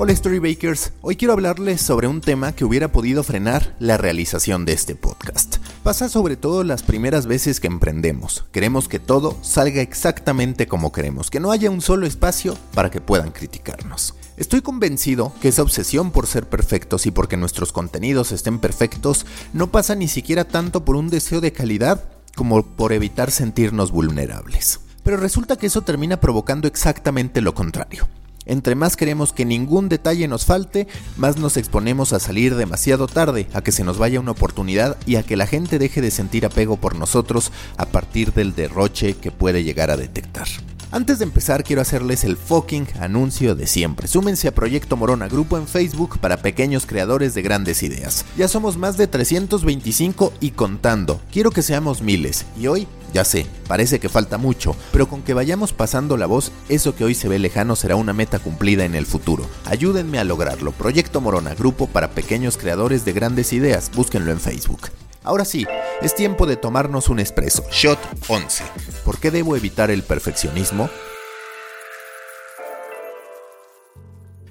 Hola Storybakers, hoy quiero hablarles sobre un tema que hubiera podido frenar la realización de este podcast. Pasa sobre todo las primeras veces que emprendemos. Queremos que todo salga exactamente como queremos, que no haya un solo espacio para que puedan criticarnos. Estoy convencido que esa obsesión por ser perfectos y porque nuestros contenidos estén perfectos no pasa ni siquiera tanto por un deseo de calidad como por evitar sentirnos vulnerables. Pero resulta que eso termina provocando exactamente lo contrario. Entre más queremos que ningún detalle nos falte, más nos exponemos a salir demasiado tarde, a que se nos vaya una oportunidad y a que la gente deje de sentir apego por nosotros a partir del derroche que puede llegar a detectar. Antes de empezar quiero hacerles el fucking anuncio de siempre. Súmense a Proyecto Morona, grupo en Facebook para pequeños creadores de grandes ideas. Ya somos más de 325 y contando. Quiero que seamos miles. Y hoy, ya sé, parece que falta mucho, pero con que vayamos pasando la voz, eso que hoy se ve lejano será una meta cumplida en el futuro. Ayúdenme a lograrlo. Proyecto Morona, grupo para pequeños creadores de grandes ideas. Búsquenlo en Facebook. Ahora sí, es tiempo de tomarnos un espresso. Shot 11. ¿Por qué debo evitar el perfeccionismo?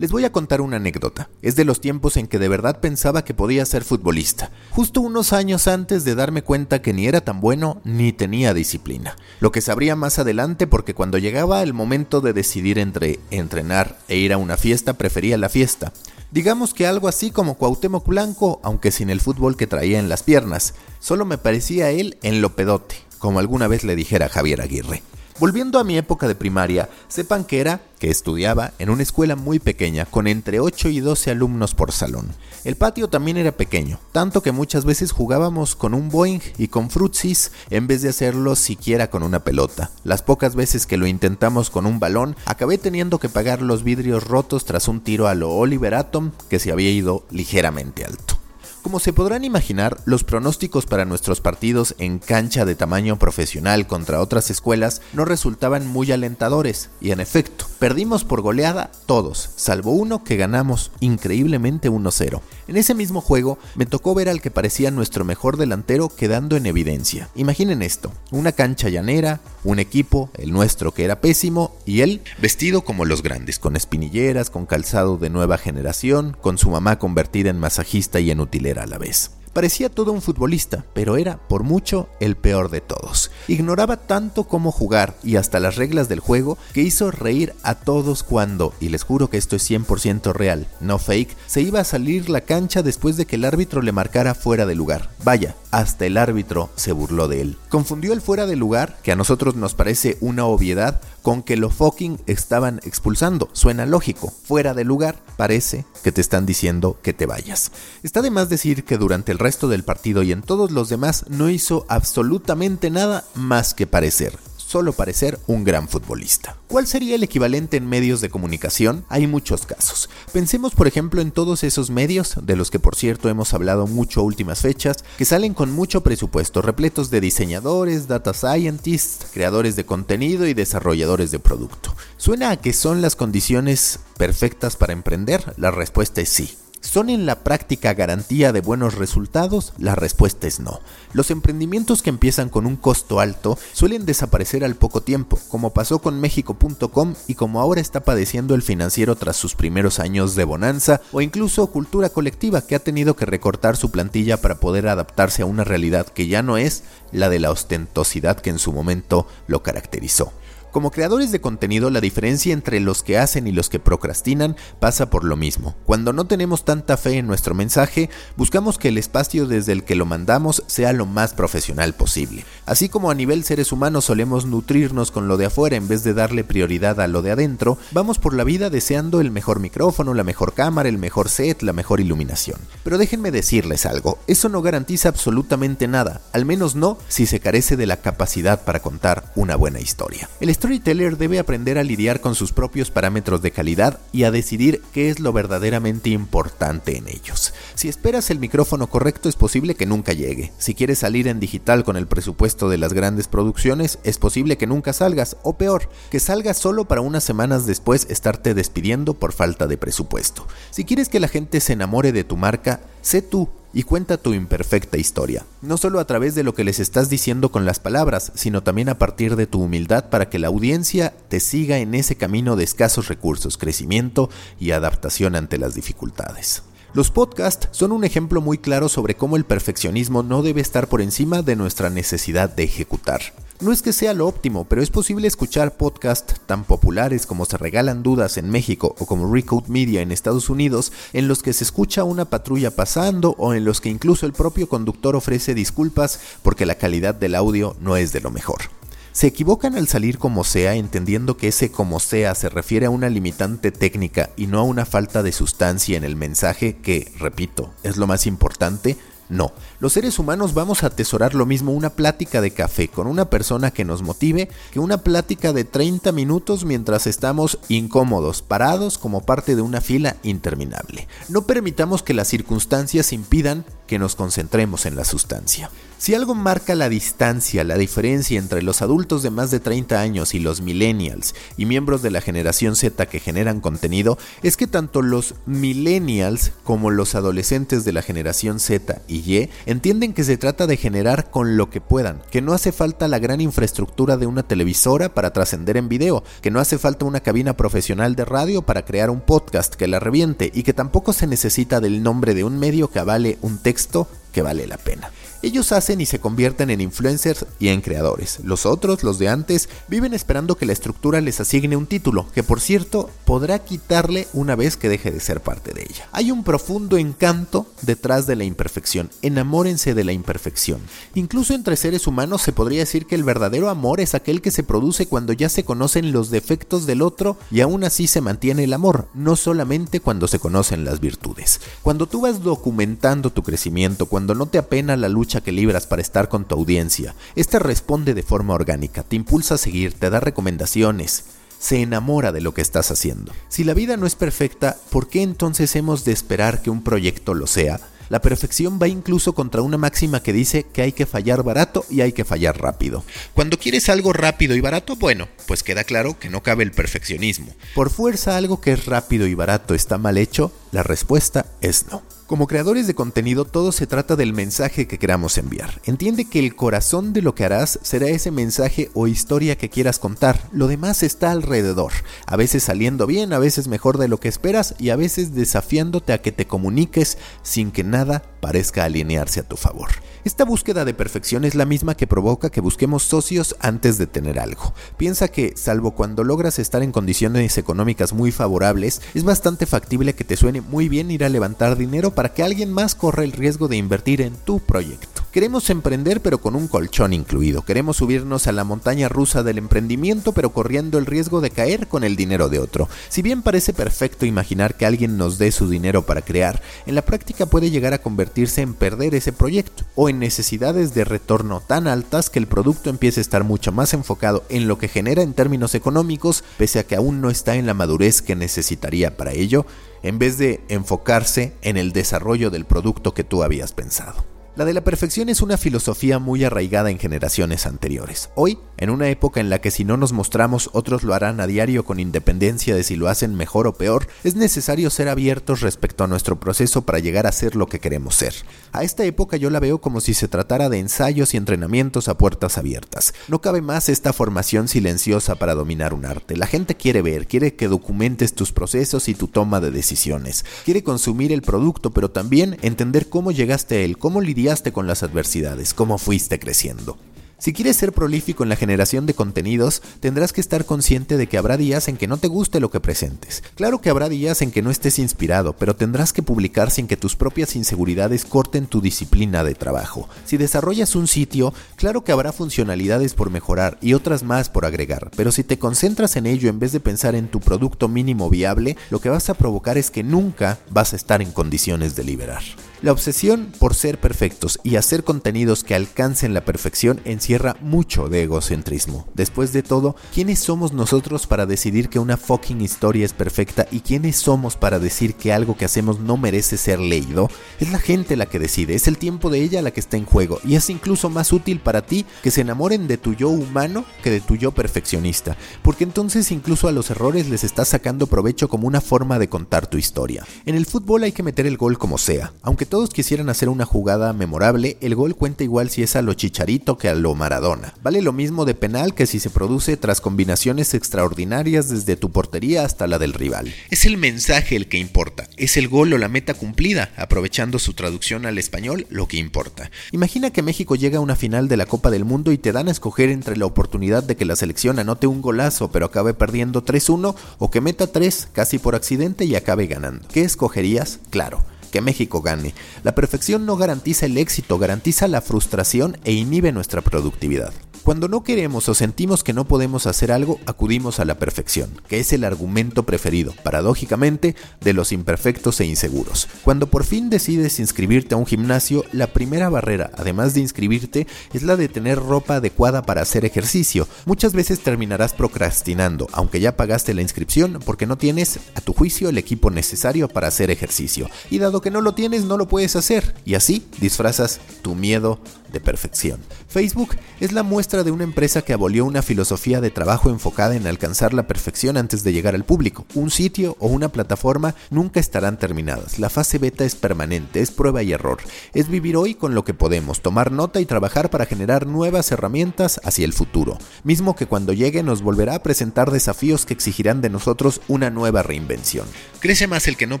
Les voy a contar una anécdota. Es de los tiempos en que de verdad pensaba que podía ser futbolista, justo unos años antes de darme cuenta que ni era tan bueno ni tenía disciplina. Lo que sabría más adelante porque cuando llegaba el momento de decidir entre entrenar e ir a una fiesta, prefería la fiesta. Digamos que algo así como Cuauhtémoc Blanco, aunque sin el fútbol que traía en las piernas. Solo me parecía él en lo pedote, como alguna vez le dijera Javier Aguirre. Volviendo a mi época de primaria, sepan que era, que estudiaba, en una escuela muy pequeña, con entre 8 y 12 alumnos por salón. El patio también era pequeño, tanto que muchas veces jugábamos con un Boeing y con frutsis en vez de hacerlo siquiera con una pelota. Las pocas veces que lo intentamos con un balón, acabé teniendo que pagar los vidrios rotos tras un tiro a lo Oliver Atom que se había ido ligeramente alto. Como se podrán imaginar, los pronósticos para nuestros partidos en cancha de tamaño profesional contra otras escuelas no resultaban muy alentadores, y en efecto, perdimos por goleada todos, salvo uno que ganamos increíblemente 1-0. En ese mismo juego me tocó ver al que parecía nuestro mejor delantero quedando en evidencia. Imaginen esto, una cancha llanera, un equipo, el nuestro que era pésimo, y él vestido como los grandes, con espinilleras, con calzado de nueva generación, con su mamá convertida en masajista y en a la vez. Parecía todo un futbolista, pero era, por mucho, el peor de todos. Ignoraba tanto cómo jugar y hasta las reglas del juego que hizo reír a todos cuando, y les juro que esto es 100% real, no fake, se iba a salir la cancha después de que el árbitro le marcara fuera de lugar. Vaya, hasta el árbitro se burló de él. Confundió el fuera de lugar, que a nosotros nos parece una obviedad, con que lo fucking estaban expulsando. Suena lógico. Fuera de lugar, parece que te están diciendo que te vayas. Está de más decir que durante el resto del partido y en todos los demás no hizo absolutamente nada más que parecer solo parecer un gran futbolista. ¿Cuál sería el equivalente en medios de comunicación? Hay muchos casos. Pensemos por ejemplo en todos esos medios, de los que por cierto hemos hablado mucho últimas fechas, que salen con mucho presupuesto, repletos de diseñadores, data scientists, creadores de contenido y desarrolladores de producto. ¿Suena a que son las condiciones perfectas para emprender? La respuesta es sí. ¿Son en la práctica garantía de buenos resultados? La respuesta es no. Los emprendimientos que empiezan con un costo alto suelen desaparecer al poco tiempo, como pasó con México.com y como ahora está padeciendo el financiero tras sus primeros años de bonanza, o incluso Cultura Colectiva que ha tenido que recortar su plantilla para poder adaptarse a una realidad que ya no es la de la ostentosidad que en su momento lo caracterizó. Como creadores de contenido, la diferencia entre los que hacen y los que procrastinan pasa por lo mismo. Cuando no tenemos tanta fe en nuestro mensaje, buscamos que el espacio desde el que lo mandamos sea lo más profesional posible. Así como a nivel seres humanos solemos nutrirnos con lo de afuera en vez de darle prioridad a lo de adentro, vamos por la vida deseando el mejor micrófono, la mejor cámara, el mejor set, la mejor iluminación. Pero déjenme decirles algo, eso no garantiza absolutamente nada, al menos no si se carece de la capacidad para contar una buena historia. Storyteller debe aprender a lidiar con sus propios parámetros de calidad y a decidir qué es lo verdaderamente importante en ellos. Si esperas el micrófono correcto es posible que nunca llegue. Si quieres salir en digital con el presupuesto de las grandes producciones, es posible que nunca salgas, o peor, que salgas solo para unas semanas después estarte despidiendo por falta de presupuesto. Si quieres que la gente se enamore de tu marca, sé tú y cuenta tu imperfecta historia, no solo a través de lo que les estás diciendo con las palabras, sino también a partir de tu humildad para que la audiencia te siga en ese camino de escasos recursos, crecimiento y adaptación ante las dificultades. Los podcasts son un ejemplo muy claro sobre cómo el perfeccionismo no debe estar por encima de nuestra necesidad de ejecutar. No es que sea lo óptimo, pero es posible escuchar podcasts tan populares como Se Regalan Dudas en México o como Recode Media en Estados Unidos, en los que se escucha una patrulla pasando o en los que incluso el propio conductor ofrece disculpas porque la calidad del audio no es de lo mejor. Se equivocan al salir como sea entendiendo que ese como sea se refiere a una limitante técnica y no a una falta de sustancia en el mensaje que, repito, es lo más importante, no, los seres humanos vamos a atesorar lo mismo una plática de café con una persona que nos motive que una plática de 30 minutos mientras estamos incómodos, parados como parte de una fila interminable. No permitamos que las circunstancias impidan que nos concentremos en la sustancia. Si algo marca la distancia, la diferencia entre los adultos de más de 30 años y los millennials y miembros de la generación Z que generan contenido, es que tanto los millennials como los adolescentes de la generación Z y Y entienden que se trata de generar con lo que puedan, que no hace falta la gran infraestructura de una televisora para trascender en video, que no hace falta una cabina profesional de radio para crear un podcast que la reviente y que tampoco se necesita del nombre de un medio que avale un texto que vale la pena. Ellos hacen y se convierten en influencers y en creadores. Los otros, los de antes, viven esperando que la estructura les asigne un título, que por cierto podrá quitarle una vez que deje de ser parte de ella. Hay un profundo encanto detrás de la imperfección. Enamórense de la imperfección. Incluso entre seres humanos se podría decir que el verdadero amor es aquel que se produce cuando ya se conocen los defectos del otro y aún así se mantiene el amor, no solamente cuando se conocen las virtudes. Cuando tú vas documentando tu crecimiento, cuando no te apena la lucha que libras para estar con tu audiencia. Esta responde de forma orgánica, te impulsa a seguir, te da recomendaciones, se enamora de lo que estás haciendo. Si la vida no es perfecta, ¿por qué entonces hemos de esperar que un proyecto lo sea? La perfección va incluso contra una máxima que dice que hay que fallar barato y hay que fallar rápido. Cuando quieres algo rápido y barato, bueno, pues queda claro que no cabe el perfeccionismo. Por fuerza algo que es rápido y barato está mal hecho, la respuesta es no. Como creadores de contenido todo se trata del mensaje que queramos enviar. Entiende que el corazón de lo que harás será ese mensaje o historia que quieras contar. Lo demás está alrededor, a veces saliendo bien, a veces mejor de lo que esperas y a veces desafiándote a que te comuniques sin que nada parezca alinearse a tu favor. Esta búsqueda de perfección es la misma que provoca que busquemos socios antes de tener algo. Piensa que, salvo cuando logras estar en condiciones económicas muy favorables, es bastante factible que te suene muy bien ir a levantar dinero para que alguien más corra el riesgo de invertir en tu proyecto. Queremos emprender pero con un colchón incluido. Queremos subirnos a la montaña rusa del emprendimiento pero corriendo el riesgo de caer con el dinero de otro. Si bien parece perfecto imaginar que alguien nos dé su dinero para crear, en la práctica puede llegar a en perder ese proyecto o en necesidades de retorno tan altas que el producto empiece a estar mucho más enfocado en lo que genera en términos económicos pese a que aún no está en la madurez que necesitaría para ello, en vez de enfocarse en el desarrollo del producto que tú habías pensado. La de la perfección es una filosofía muy arraigada en generaciones anteriores. Hoy, en una época en la que si no nos mostramos otros lo harán a diario con independencia de si lo hacen mejor o peor, es necesario ser abiertos respecto a nuestro proceso para llegar a ser lo que queremos ser. A esta época yo la veo como si se tratara de ensayos y entrenamientos a puertas abiertas. No cabe más esta formación silenciosa para dominar un arte. La gente quiere ver, quiere que documentes tus procesos y tu toma de decisiones. Quiere consumir el producto, pero también entender cómo llegaste a él, cómo lidiar con las adversidades, cómo fuiste creciendo. Si quieres ser prolífico en la generación de contenidos, tendrás que estar consciente de que habrá días en que no te guste lo que presentes. Claro que habrá días en que no estés inspirado, pero tendrás que publicar sin que tus propias inseguridades corten tu disciplina de trabajo. Si desarrollas un sitio, claro que habrá funcionalidades por mejorar y otras más por agregar, pero si te concentras en ello en vez de pensar en tu producto mínimo viable, lo que vas a provocar es que nunca vas a estar en condiciones de liberar. La obsesión por ser perfectos y hacer contenidos que alcancen la perfección encierra mucho de egocentrismo. Después de todo, ¿quiénes somos nosotros para decidir que una fucking historia es perfecta y quiénes somos para decir que algo que hacemos no merece ser leído? Es la gente la que decide, es el tiempo de ella la que está en juego y es incluso más útil para ti que se enamoren de tu yo humano que de tu yo perfeccionista, porque entonces incluso a los errores les estás sacando provecho como una forma de contar tu historia. En el fútbol hay que meter el gol como sea, aunque todos quisieran hacer una jugada memorable, el gol cuenta igual si es a lo chicharito que a lo Maradona. Vale lo mismo de penal que si se produce tras combinaciones extraordinarias desde tu portería hasta la del rival. Es el mensaje el que importa, es el gol o la meta cumplida, aprovechando su traducción al español, lo que importa. Imagina que México llega a una final de la Copa del Mundo y te dan a escoger entre la oportunidad de que la selección anote un golazo pero acabe perdiendo 3-1 o que meta 3 casi por accidente y acabe ganando. ¿Qué escogerías? Claro, que México gane. La perfección no garantiza el éxito, garantiza la frustración e inhibe nuestra productividad. Cuando no queremos o sentimos que no podemos hacer algo, acudimos a la perfección, que es el argumento preferido, paradójicamente, de los imperfectos e inseguros. Cuando por fin decides inscribirte a un gimnasio, la primera barrera, además de inscribirte, es la de tener ropa adecuada para hacer ejercicio. Muchas veces terminarás procrastinando, aunque ya pagaste la inscripción, porque no tienes, a tu juicio, el equipo necesario para hacer ejercicio. Y dado que no lo tienes, no lo puedes hacer. Y así disfrazas tu miedo de perfección. Facebook es la muestra de una empresa que abolió una filosofía de trabajo enfocada en alcanzar la perfección antes de llegar al público. Un sitio o una plataforma nunca estarán terminadas. La fase beta es permanente, es prueba y error. Es vivir hoy con lo que podemos, tomar nota y trabajar para generar nuevas herramientas hacia el futuro. Mismo que cuando llegue nos volverá a presentar desafíos que exigirán de nosotros una nueva reinvención. Crece más el que no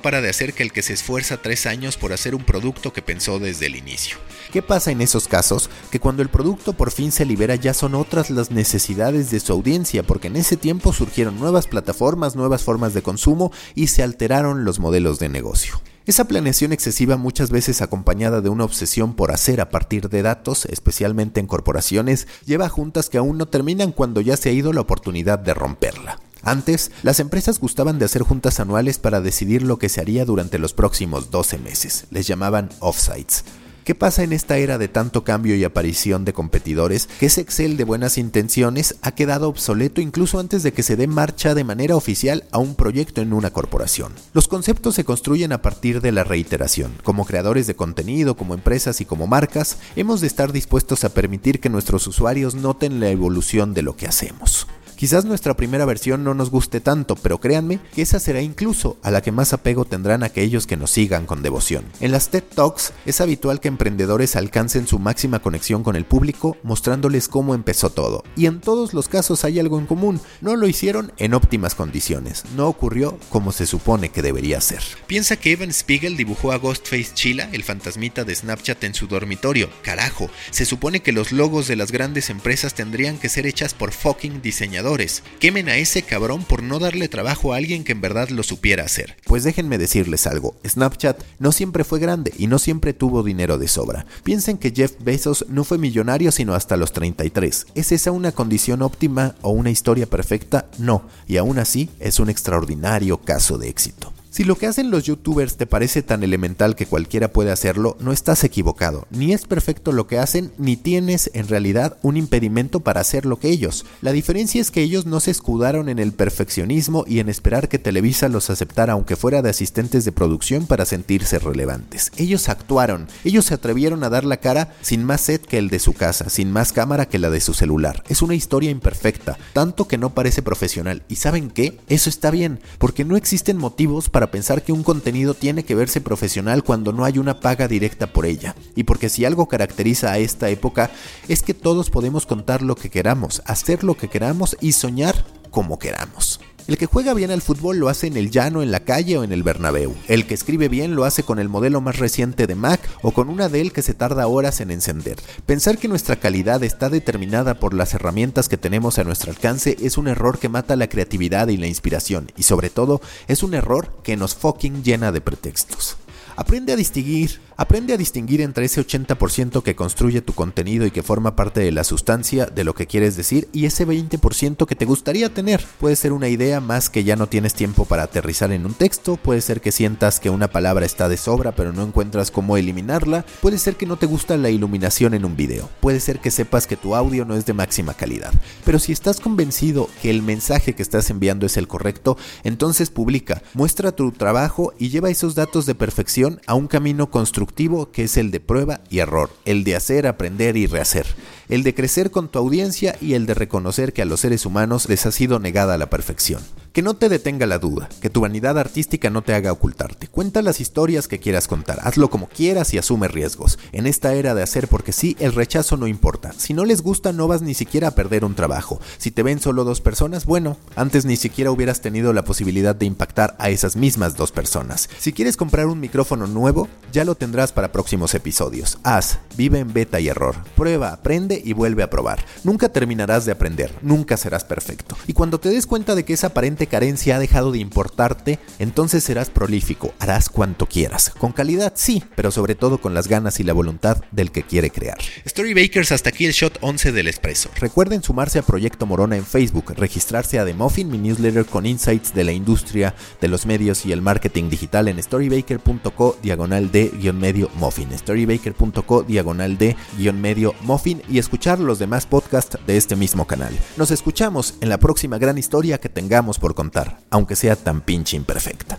para de hacer que el que se esfuerza tres años por hacer un producto que pensó desde el inicio. ¿Qué pasa en esos casos? Que cuando el producto por fin se libera ya son otras las necesidades de su audiencia, porque en ese tiempo surgieron nuevas plataformas, nuevas formas de consumo y se alteraron los modelos de negocio. Esa planeación excesiva muchas veces acompañada de una obsesión por hacer a partir de datos, especialmente en corporaciones, lleva a juntas que aún no terminan cuando ya se ha ido la oportunidad de romperla. Antes, las empresas gustaban de hacer juntas anuales para decidir lo que se haría durante los próximos 12 meses. Les llamaban offsites. ¿Qué pasa en esta era de tanto cambio y aparición de competidores? Que ese Excel de buenas intenciones ha quedado obsoleto incluso antes de que se dé marcha de manera oficial a un proyecto en una corporación. Los conceptos se construyen a partir de la reiteración. Como creadores de contenido, como empresas y como marcas, hemos de estar dispuestos a permitir que nuestros usuarios noten la evolución de lo que hacemos. Quizás nuestra primera versión no nos guste tanto, pero créanme que esa será incluso a la que más apego tendrán aquellos que nos sigan con devoción. En las TED Talks es habitual que emprendedores alcancen su máxima conexión con el público mostrándoles cómo empezó todo. Y en todos los casos hay algo en común, no lo hicieron en óptimas condiciones, no ocurrió como se supone que debería ser. Piensa que Evan Spiegel dibujó a Ghostface Chila, el fantasmita de Snapchat, en su dormitorio. Carajo, se supone que los logos de las grandes empresas tendrían que ser hechas por fucking diseñadores Quemen a ese cabrón por no darle trabajo a alguien que en verdad lo supiera hacer. Pues déjenme decirles algo, Snapchat no siempre fue grande y no siempre tuvo dinero de sobra. Piensen que Jeff Bezos no fue millonario sino hasta los 33. ¿Es esa una condición óptima o una historia perfecta? No, y aún así es un extraordinario caso de éxito. Si lo que hacen los youtubers te parece tan elemental que cualquiera puede hacerlo, no estás equivocado. Ni es perfecto lo que hacen, ni tienes en realidad un impedimento para hacer lo que ellos. La diferencia es que ellos no se escudaron en el perfeccionismo y en esperar que Televisa los aceptara aunque fuera de asistentes de producción para sentirse relevantes. Ellos actuaron, ellos se atrevieron a dar la cara sin más set que el de su casa, sin más cámara que la de su celular. Es una historia imperfecta, tanto que no parece profesional. ¿Y saben qué? Eso está bien, porque no existen motivos para pensar que un contenido tiene que verse profesional cuando no hay una paga directa por ella. Y porque si algo caracteriza a esta época es que todos podemos contar lo que queramos, hacer lo que queramos y soñar como queramos. El que juega bien al fútbol lo hace en el llano, en la calle o en el Bernabéu. El que escribe bien lo hace con el modelo más reciente de Mac o con una Dell que se tarda horas en encender. Pensar que nuestra calidad está determinada por las herramientas que tenemos a nuestro alcance es un error que mata la creatividad y la inspiración y sobre todo es un error que nos fucking llena de pretextos. Aprende a distinguir Aprende a distinguir entre ese 80% que construye tu contenido y que forma parte de la sustancia de lo que quieres decir y ese 20% que te gustaría tener. Puede ser una idea más que ya no tienes tiempo para aterrizar en un texto, puede ser que sientas que una palabra está de sobra pero no encuentras cómo eliminarla, puede ser que no te gusta la iluminación en un video, puede ser que sepas que tu audio no es de máxima calidad. Pero si estás convencido que el mensaje que estás enviando es el correcto, entonces publica, muestra tu trabajo y lleva esos datos de perfección a un camino constructivo que es el de prueba y error, el de hacer, aprender y rehacer, el de crecer con tu audiencia y el de reconocer que a los seres humanos les ha sido negada la perfección. Que no te detenga la duda, que tu vanidad artística no te haga ocultarte. Cuenta las historias que quieras contar, hazlo como quieras y asume riesgos. En esta era de hacer porque sí, el rechazo no importa. Si no les gusta, no vas ni siquiera a perder un trabajo. Si te ven solo dos personas, bueno, antes ni siquiera hubieras tenido la posibilidad de impactar a esas mismas dos personas. Si quieres comprar un micrófono nuevo, ya lo tendrás para próximos episodios. Haz, vive en beta y error. Prueba, aprende y vuelve a probar. Nunca terminarás de aprender, nunca serás perfecto. Y cuando te des cuenta de que es aparente carencia ha dejado de importarte, entonces serás prolífico, harás cuanto quieras. Con calidad sí, pero sobre todo con las ganas y la voluntad del que quiere crear. Storybakers, hasta aquí el shot 11 del expreso. Recuerden sumarse a Proyecto Morona en Facebook, registrarse a The Muffin, mi newsletter con insights de la industria, de los medios y el marketing digital en storybaker.co diagonal de guion medio muffin. Storybaker.co diagonal de guion medio muffin y escuchar los demás podcasts de este mismo canal. Nos escuchamos en la próxima gran historia que tengamos contar, aunque sea tan pinche imperfecta.